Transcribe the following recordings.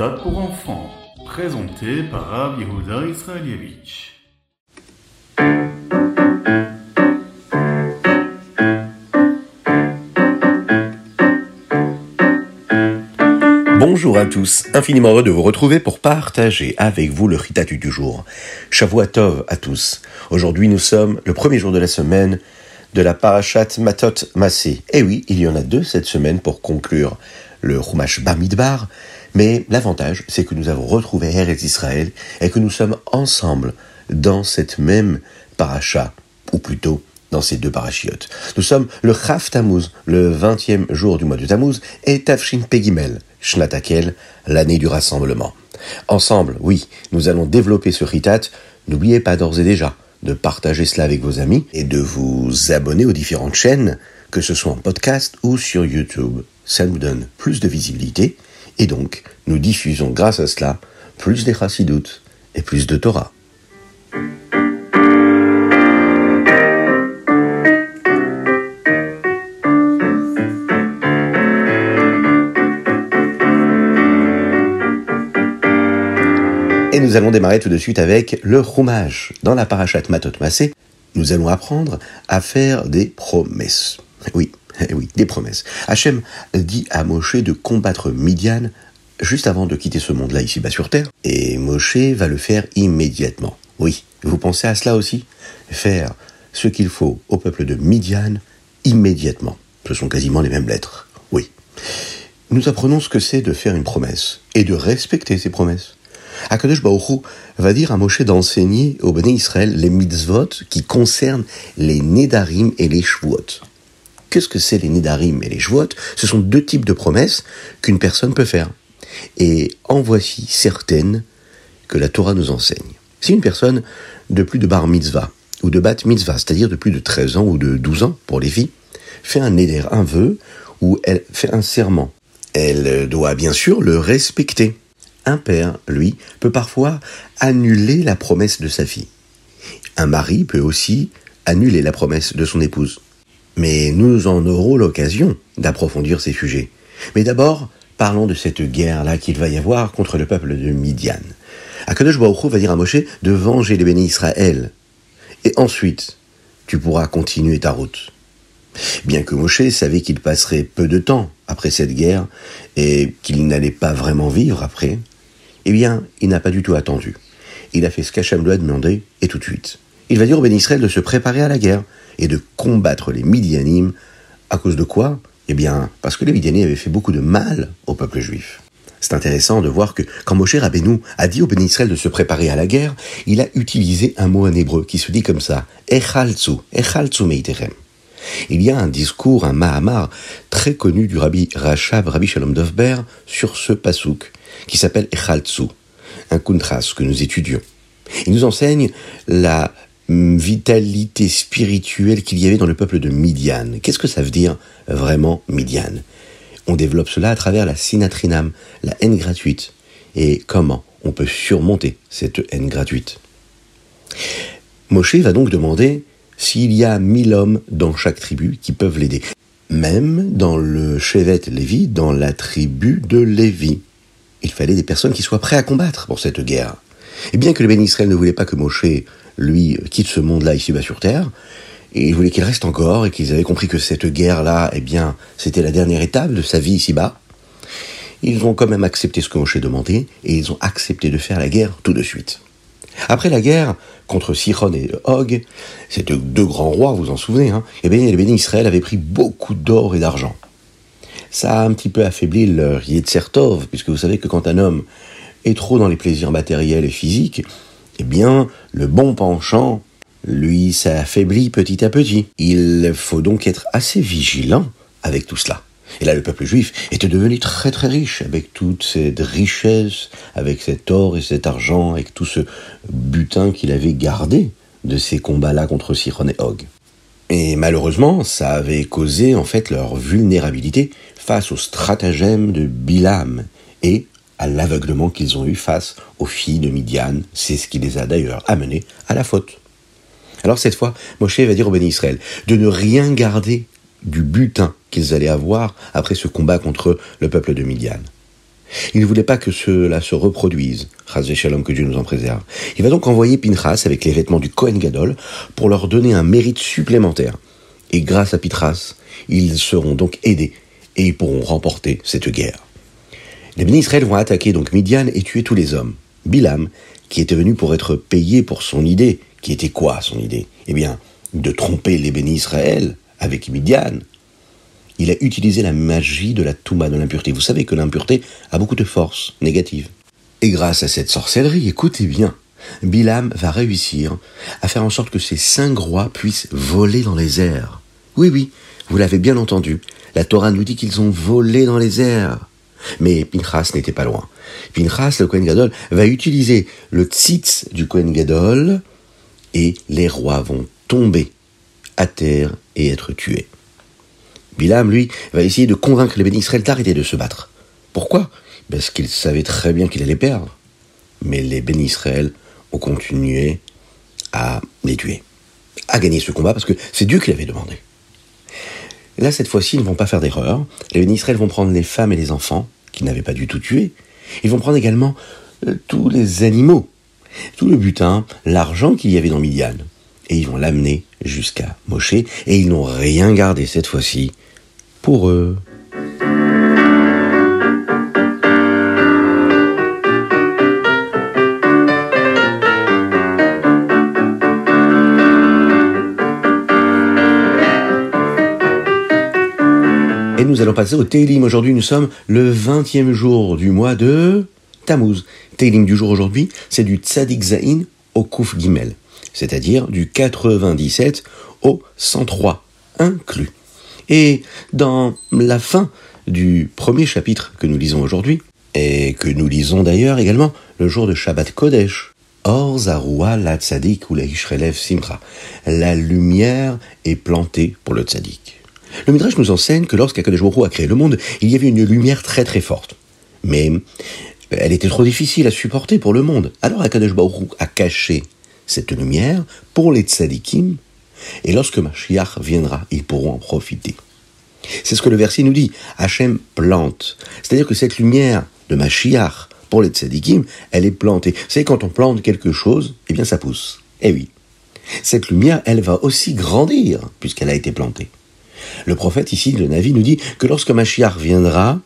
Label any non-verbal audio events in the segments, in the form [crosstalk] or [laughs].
Ritat pour enfants, présenté par Rav Israelievich. Bonjour à tous, infiniment heureux de vous retrouver pour partager avec vous le Ritatu du jour. Shavuatov à tous. Aujourd'hui nous sommes le premier jour de la semaine de la Parashat Matot Massé. Et oui, il y en a deux cette semaine pour conclure le Chumash Bamidbar, mais l'avantage c'est que nous avons retrouvé Eretz Israël et que nous sommes ensemble dans cette même paracha, ou plutôt dans ces deux parachiotes. Nous sommes le Chaf Tammuz, le 20e jour du mois de Tammuz, et Tafshin Pegimel, Shnatakel, l'année du rassemblement. Ensemble, oui, nous allons développer ce ritat. N'oubliez pas d'ores et déjà de partager cela avec vos amis et de vous abonner aux différentes chaînes, que ce soit en podcast ou sur YouTube. Ça nous donne plus de visibilité et donc nous diffusons grâce à cela plus des et plus de Torah. Et nous allons démarrer tout de suite avec le roumage. Dans la parachat Matot Massé, nous allons apprendre à faire des promesses. Oui, oui, des promesses. Hachem dit à Moshe de combattre Midian juste avant de quitter ce monde-là ici-bas sur Terre. Et Moshe va le faire immédiatement. Oui, vous pensez à cela aussi? Faire ce qu'il faut au peuple de Midian immédiatement. Ce sont quasiment les mêmes lettres. Oui. Nous apprenons ce que c'est de faire une promesse et de respecter ces promesses. Akadosh Baruch va dire à Moshe d'enseigner au Béné Israël les mitzvot qui concernent les Nedarim et les Shvuot. Qu'est-ce que c'est les Nedarim et les Shvuot Ce sont deux types de promesses qu'une personne peut faire. Et en voici certaines que la Torah nous enseigne. Si une personne de plus de bar mitzvah ou de bat mitzvah, c'est-à-dire de plus de 13 ans ou de 12 ans pour les filles, fait un un vœu, ou elle fait un serment, elle doit bien sûr le respecter un père, lui, peut parfois annuler la promesse de sa fille. Un mari peut aussi annuler la promesse de son épouse. Mais nous en aurons l'occasion d'approfondir ces sujets. Mais d'abord, parlons de cette guerre-là qu'il va y avoir contre le peuple de Midian. Akadosh Baruch va dire à Moshe de venger les bénis Israël. Et ensuite, tu pourras continuer ta route. Bien que Moshe savait qu'il passerait peu de temps après cette guerre et qu'il n'allait pas vraiment vivre après, eh bien, il n'a pas du tout attendu. Il a fait ce qu'Hachem lui a demandé, et tout de suite. Il va dire au Ben Israël de se préparer à la guerre et de combattre les Midianim. À cause de quoi? Eh bien, parce que les Midianim avaient fait beaucoup de mal au peuple juif. C'est intéressant de voir que quand Moshe Rabbeinu a dit au Ben Israël de se préparer à la guerre, il a utilisé un mot en hébreu qui se dit comme ça, Echaltsu, Echaltsu meiterem. Il y a un discours, un Mahamar, très connu du rabbi Rachab, rabbi Shalom Dovber, sur ce pasouk, qui s'appelle Echaltsu, un kuntras que nous étudions. Il nous enseigne la vitalité spirituelle qu'il y avait dans le peuple de Midian. Qu'est-ce que ça veut dire vraiment Midian? On développe cela à travers la sinatrinam, la haine gratuite, et comment on peut surmonter cette haine gratuite? Moshe va donc demander s'il y a mille hommes dans chaque tribu qui peuvent l'aider. Même dans le Chevet Lévi, dans la tribu de Lévi. Il fallait des personnes qui soient prêtes à combattre pour cette guerre. Et bien que le Ben Israël ne voulait pas que Moshe, lui, quitte ce monde-là ici-bas sur terre, et il voulait qu'il reste encore et qu'ils avaient compris que cette guerre-là, eh bien, c'était la dernière étape de sa vie ici-bas, ils ont quand même accepté ce que Moshe demandait et ils ont accepté de faire la guerre tout de suite. Après la guerre contre Sichon et Og, ces deux, grands rois, vous vous en souvenez, hein, eh bien, les bénis Israël avaient pris beaucoup d'or et d'argent. Ça a un petit peu affaibli leur Yetzertov, puisque vous savez que quand un homme est trop dans les plaisirs matériels et physiques, eh bien, le bon penchant, lui, ça affaiblit petit à petit. Il faut donc être assez vigilant avec tout cela. Et là, le peuple juif était devenu très très riche, avec toute cette richesse, avec cet or et cet argent, avec tout ce butin qu'il avait gardé de ces combats-là contre Siron et Og. Et malheureusement, ça avait causé en fait leur vulnérabilité face au stratagème de Bilam et à l'aveuglement qu'ils ont eu face aux filles de Midian. C'est ce qui les a d'ailleurs amenés à la faute. Alors cette fois, Moshe va dire au béni Israël de ne rien garder du butin qu'ils allaient avoir après ce combat contre le peuple de Midian. Il ne voulait pas que cela se reproduise. Shalom, que Dieu nous en préserve. Il va donc envoyer Pinchas avec les vêtements du Kohen Gadol pour leur donner un mérite supplémentaire. Et grâce à Pinchas, ils seront donc aidés et ils pourront remporter cette guerre. Les bénis Israël vont attaquer donc Midian et tuer tous les hommes. Bilam, qui était venu pour être payé pour son idée, qui était quoi son idée? Eh bien, de tromper les bénis Israël avec Midian, il a utilisé la magie de la Touma, de l'impureté. Vous savez que l'impureté a beaucoup de force négative. Et grâce à cette sorcellerie, écoutez bien, Bilam va réussir à faire en sorte que ces cinq rois puissent voler dans les airs. Oui, oui, vous l'avez bien entendu, la Torah nous dit qu'ils ont volé dans les airs. Mais Pinchas n'était pas loin. Pinchas, le Kohen Gadol, va utiliser le tzitz du Kohen Gadol et les rois vont tomber à terre et être tués. Bilam, lui, va essayer de convaincre les bénis Israël d'arrêter de se battre. Pourquoi? Parce qu'il savait très bien qu'il allait perdre. Mais les bénis Israël ont continué à les tuer, à gagner ce combat, parce que c'est Dieu qui l'avait demandé. Là, cette fois-ci, ils ne vont pas faire d'erreur. Les Israël vont prendre les femmes et les enfants, qu'ils n'avaient pas du tout tués. Ils vont prendre également euh, tous les animaux, tout le butin, l'argent qu'il y avait dans Midian. Et ils vont l'amener jusqu'à Moshe, et ils n'ont rien gardé cette fois-ci pour eux. Nous allons passer au Teilim. Aujourd'hui, nous sommes le 20e jour du mois de Tammuz. Teilim du jour aujourd'hui, c'est du Tzadik Zain au Kouf Gimel, c'est-à-dire du 97 au 103 inclus. Et dans la fin du premier chapitre que nous lisons aujourd'hui, et que nous lisons d'ailleurs également le jour de Shabbat Kodesh, Or Zaroua la tzadik ou la simra. La lumière est plantée pour le tzadik. Le Midrash nous enseigne que lorsqu'Akadosh a créé le monde, il y avait une lumière très très forte. Mais elle était trop difficile à supporter pour le monde. Alors Akadosh Baruch a caché cette lumière pour les tzadikim et lorsque Mashiach viendra, ils pourront en profiter. C'est ce que le verset nous dit. Hachem plante. C'est-à-dire que cette lumière de Mashiach, pour les tzadikim, elle est plantée. C'est quand on plante quelque chose, eh bien ça pousse. Eh oui. Cette lumière, elle va aussi grandir, puisqu'elle a été plantée. Le prophète ici, le Navi, nous dit que lorsque Mashiach viendra,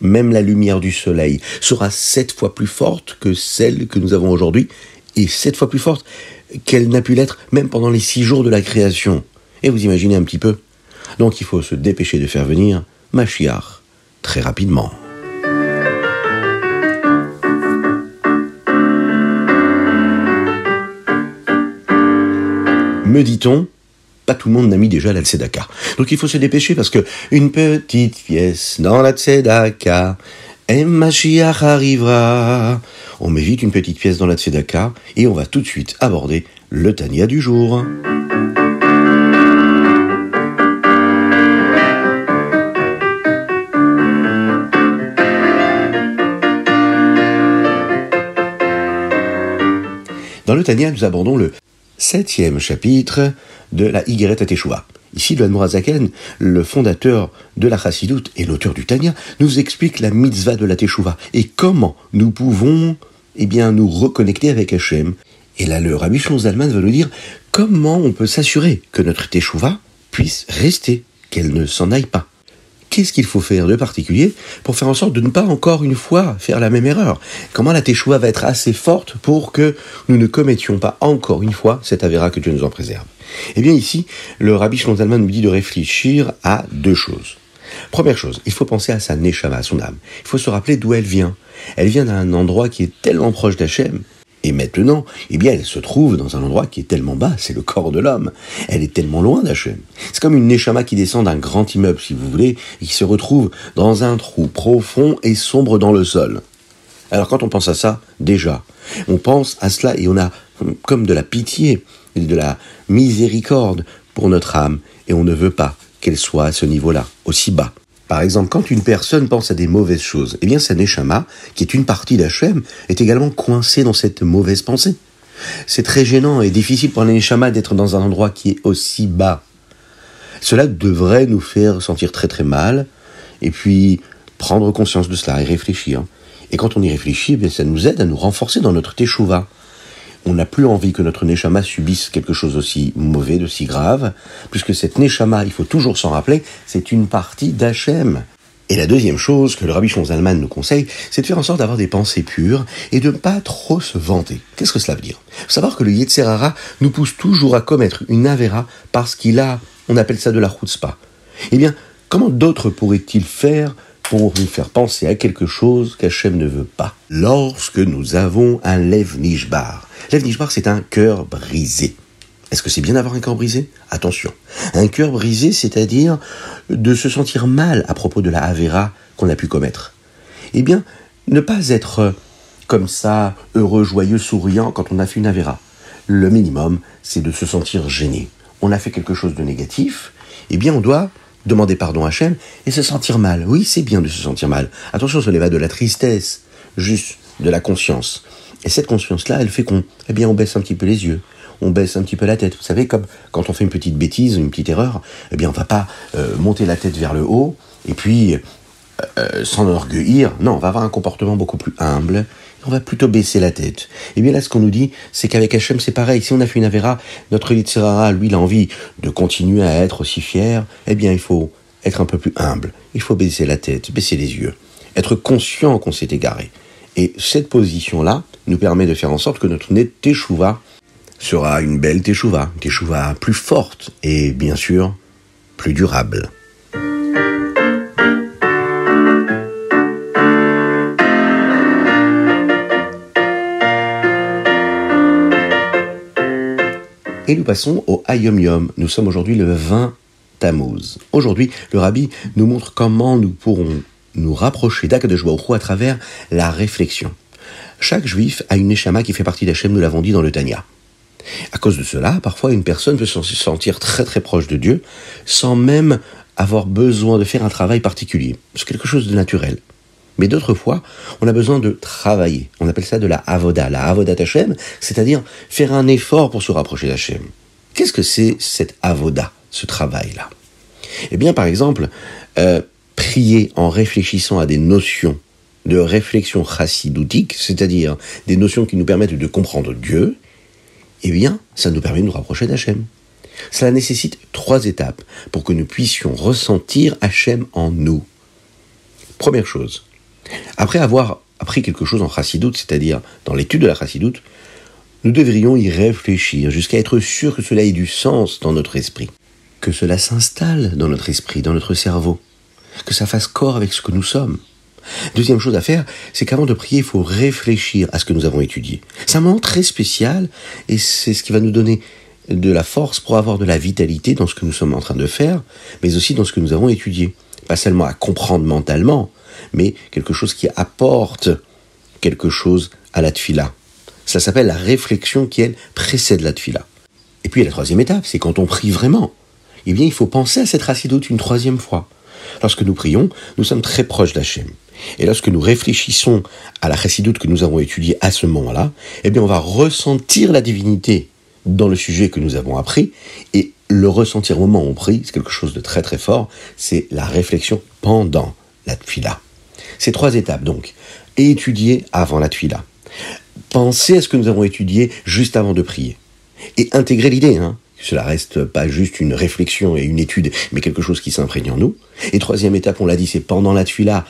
même la lumière du soleil sera sept fois plus forte que celle que nous avons aujourd'hui, et sept fois plus forte qu'elle n'a pu l'être même pendant les six jours de la création. Et vous imaginez un petit peu Donc il faut se dépêcher de faire venir Machiar très rapidement. Me dit-on, pas tout le monde n'a mis déjà la tzedaka. Donc il faut se dépêcher parce que une petite pièce dans la tzedaka, et arrivera. On met vite une petite pièce dans la tzedaka et on va tout de suite aborder le Tania du jour. Dans le Tania, nous abordons le septième chapitre de la Yigret Teshuvah. Ici, le Zaken, le fondateur de la Chassidut et l'auteur du Tanya, nous explique la mitzvah de la Teshuvah et comment nous pouvons eh bien, nous reconnecter avec Hachem. Et là, le Rabbi Zalman va nous dire comment on peut s'assurer que notre Teshuvah puisse rester, qu'elle ne s'en aille pas. Qu'est-ce qu'il faut faire de particulier pour faire en sorte de ne pas encore une fois faire la même erreur? Comment la Teshuvah va être assez forte pour que nous ne commettions pas encore une fois cette avéra que Dieu nous en préserve? Eh bien ici, le Rabbi Shlomo Zalman nous dit de réfléchir à deux choses. Première chose, il faut penser à sa neshama, à son âme. Il faut se rappeler d'où elle vient. Elle vient d'un endroit qui est tellement proche d'Hachem. Et maintenant, eh bien, elle se trouve dans un endroit qui est tellement bas, c'est le corps de l'homme. Elle est tellement loin d'Hachem. C'est comme une neshama qui descend d'un grand immeuble, si vous voulez, et qui se retrouve dans un trou profond et sombre dans le sol. Alors quand on pense à ça, déjà, on pense à cela et on a comme de la pitié et de la miséricorde pour notre âme, et on ne veut pas qu'elle soit à ce niveau-là, aussi bas. Par exemple, quand une personne pense à des mauvaises choses, eh bien sa neshama, qui est une partie d'Hachem, est également coincée dans cette mauvaise pensée. C'est très gênant et difficile pour la neshama d'être dans un endroit qui est aussi bas. Cela devrait nous faire sentir très très mal, et puis prendre conscience de cela et réfléchir. Et quand on y réfléchit, eh ça nous aide à nous renforcer dans notre teshuva. On n'a plus envie que notre neshama subisse quelque chose aussi mauvais, d'aussi grave, puisque cette neshama, il faut toujours s'en rappeler, c'est une partie d'Hachem. Et la deuxième chose que le rabbi Zalman nous conseille, c'est de faire en sorte d'avoir des pensées pures et de ne pas trop se vanter. Qu'est-ce que cela veut dire? Faut savoir que le Yetzerara nous pousse toujours à commettre une avera parce qu'il a, on appelle ça de la chutzpah. Eh bien, comment d'autres pourraient-ils faire pour nous faire penser à quelque chose qu'Hachem ne veut pas Lorsque nous avons un Lev Nishbar. Lev Nishbar, c'est un cœur brisé. Est-ce que c'est bien d'avoir un cœur brisé? Attention. Un cœur brisé, c'est-à-dire de se sentir mal à propos de la Avera qu'on a pu commettre. Eh bien, ne pas être comme ça, heureux, joyeux, souriant quand on a fait une Avera. Le minimum, c'est de se sentir gêné. On a fait quelque chose de négatif, eh bien on doit demander pardon à Hachem et se sentir mal. Oui, c'est bien de se sentir mal. Attention, ce n'est pas de la tristesse, juste de la conscience. Et cette conscience-là, elle fait qu'on eh bien, on baisse un petit peu les yeux on baisse un petit peu la tête. Vous savez, comme quand on fait une petite bêtise, une petite erreur, eh bien, on va pas euh, monter la tête vers le haut et puis euh, s'enorgueillir. Non, on va avoir un comportement beaucoup plus humble. On va plutôt baisser la tête. Et eh bien là, ce qu'on nous dit, c'est qu'avec Hachem, c'est pareil. Si on a fait une Avera, notre Yitzhara, lui, il a envie de continuer à être aussi fier. Eh bien, il faut être un peu plus humble. Il faut baisser la tête, baisser les yeux. Être conscient qu'on s'est égaré. Et cette position-là nous permet de faire en sorte que notre Teshuva sera une belle teshuva, teshuva plus forte et bien sûr plus durable. Et nous passons au Hayom Yom. Nous sommes aujourd'hui le 20 Tammuz. Aujourd'hui, le rabbi nous montre comment nous pourrons nous rapprocher d'Akadosh Baruch à travers la réflexion. Chaque juif a une neshama qui fait partie d'Hachem, nous l'avons dit dans le Tanya. À cause de cela, parfois une personne peut se sentir très très proche de Dieu sans même avoir besoin de faire un travail particulier. C'est quelque chose de naturel. Mais d'autres fois, on a besoin de travailler. On appelle ça de la avoda, la avoda Hashem, c'est-à-dire faire un effort pour se rapprocher d'Hachem. Qu'est-ce que c'est cette avoda, ce travail-là? Eh bien, par exemple, euh, prier en réfléchissant à des notions de réflexion chassidoutique, c'est-à-dire des notions qui nous permettent de comprendre Dieu, eh bien, ça nous permet de nous rapprocher d'Hachem. Cela nécessite trois étapes pour que nous puissions ressentir Hachem en nous. Première chose, après avoir appris quelque chose en chassidoute, c'est-à-dire dans l'étude de la chassidoute, nous devrions y réfléchir jusqu'à être sûr que cela ait du sens dans notre esprit, que cela s'installe dans notre esprit, dans notre cerveau, que ça fasse corps avec ce que nous sommes. Deuxième chose à faire, c'est qu'avant de prier, il faut réfléchir à ce que nous avons étudié. C'est un moment très spécial et c'est ce qui va nous donner de la force pour avoir de la vitalité dans ce que nous sommes en train de faire, mais aussi dans ce que nous avons étudié. Pas seulement à comprendre mentalement, mais quelque chose qui apporte quelque chose à la tfila. Ça s'appelle la réflexion qui, elle, précède la tfila. Et puis la troisième étape, c'est quand on prie vraiment. Eh bien, il faut penser à cette racidoute une troisième fois. Lorsque nous prions, nous sommes très proches d'Hachem. Et lorsque nous réfléchissons à la chassidoute que nous avons étudiée à ce moment-là, eh bien, on va ressentir la divinité dans le sujet que nous avons appris, et le ressentir au moment où on prie, c'est quelque chose de très très fort, c'est la réflexion pendant la tfila. Ces trois étapes donc, étudier avant la tfila, penser à ce que nous avons étudié juste avant de prier, et intégrer l'idée, hein, cela reste pas juste une réflexion et une étude, mais quelque chose qui s'imprègne en nous. Et troisième étape, on l'a dit, c'est pendant la tfila,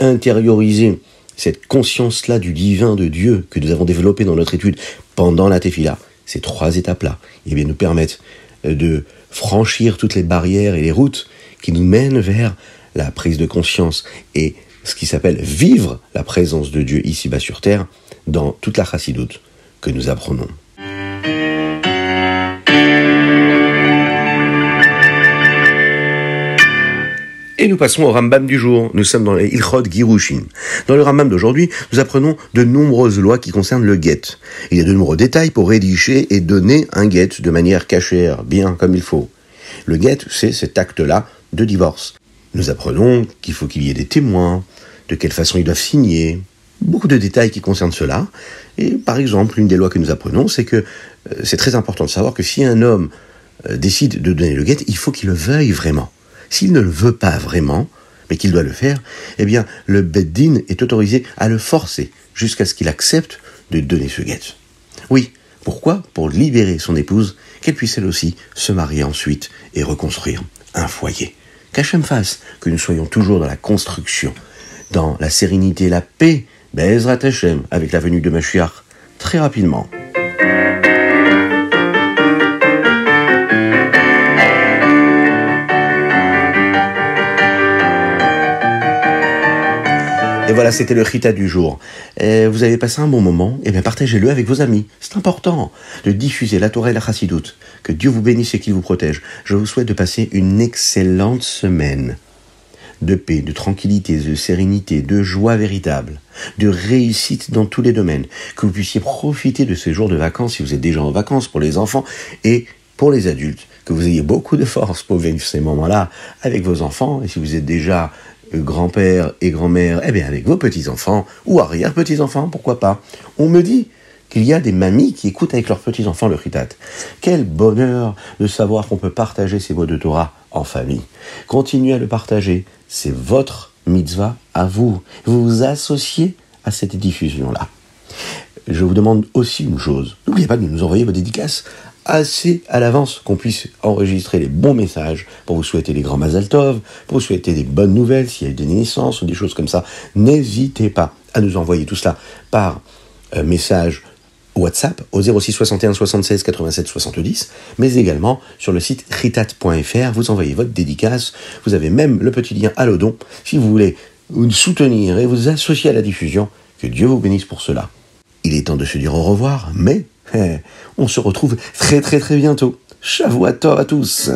intérioriser cette conscience-là du divin de Dieu que nous avons développé dans notre étude pendant la tefila, ces trois étapes-là, nous permettent euh, de franchir toutes les barrières et les routes qui nous mènent vers la prise de conscience et ce qui s'appelle vivre la présence de Dieu ici-bas sur terre dans toute la chassidoute que nous apprenons. Et nous passons au Rambam du jour. Nous sommes dans les Ilchot Girushin. Dans le Rambam d'aujourd'hui, nous apprenons de nombreuses lois qui concernent le guet. Il y a de nombreux détails pour rédiger et donner un guet de manière cachère, bien comme il faut. Le guet, c'est cet acte-là de divorce. Nous apprenons qu'il faut qu'il y ait des témoins, de quelle façon ils doivent signer, beaucoup de détails qui concernent cela. Et par exemple, une des lois que nous apprenons, c'est que euh, c'est très important de savoir que si un homme euh, décide de donner le guet, il faut qu'il le veuille vraiment. S'il ne le veut pas vraiment, mais qu'il doit le faire, eh bien, le Beddin est autorisé à le forcer jusqu'à ce qu'il accepte de donner ce guet. Oui, pourquoi? Pour libérer son épouse, qu'elle puisse elle aussi se marier ensuite et reconstruire un foyer. Qu'Hachem fasse que nous soyons toujours dans la construction, dans la sérénité, la paix, Bezrat Hachem, avec la venue de Mashiach, très rapidement. Voilà, c'était le Rita du jour. vous avez passé un bon moment, et eh bien partagez-le avec vos amis. C'est important de diffuser la Torah et la Chassidoute. Que Dieu vous bénisse et qu'il vous protège. Je vous souhaite de passer une excellente semaine de paix, de tranquillité, de sérénité, de joie véritable, de réussite dans tous les domaines, que vous puissiez profiter de ces jours de vacances si vous êtes déjà en vacances pour les enfants et pour les adultes, que vous ayez beaucoup de force pour vivre ces moments-là avec vos enfants et si vous êtes déjà grand-père et grand-mère, eh bien avec vos petits-enfants ou arrière-petits-enfants, pourquoi pas. On me dit qu'il y a des mamies qui écoutent avec leurs petits-enfants le ritat. Quel bonheur de savoir qu'on peut partager ces mots de Torah en famille. Continuez à le partager, c'est votre mitzvah à vous. Vous vous associez à cette diffusion-là. Je vous demande aussi une chose. N'oubliez pas de nous envoyer vos dédicaces assez à l'avance qu'on puisse enregistrer les bons messages pour vous souhaiter les grands Mazal Tov, pour vous souhaiter des bonnes nouvelles, s'il y a eu des naissances ou des choses comme ça. N'hésitez pas à nous envoyer tout cela par euh, message WhatsApp au 06 61 76 87 70, mais également sur le site ritat.fr. Vous envoyez votre dédicace. Vous avez même le petit lien à l'odon si vous voulez vous soutenir et vous associer à la diffusion. Que Dieu vous bénisse pour cela. Il est temps de se dire au revoir, mais [laughs] eh, on se retrouve très très très bientôt. Shavuot à tous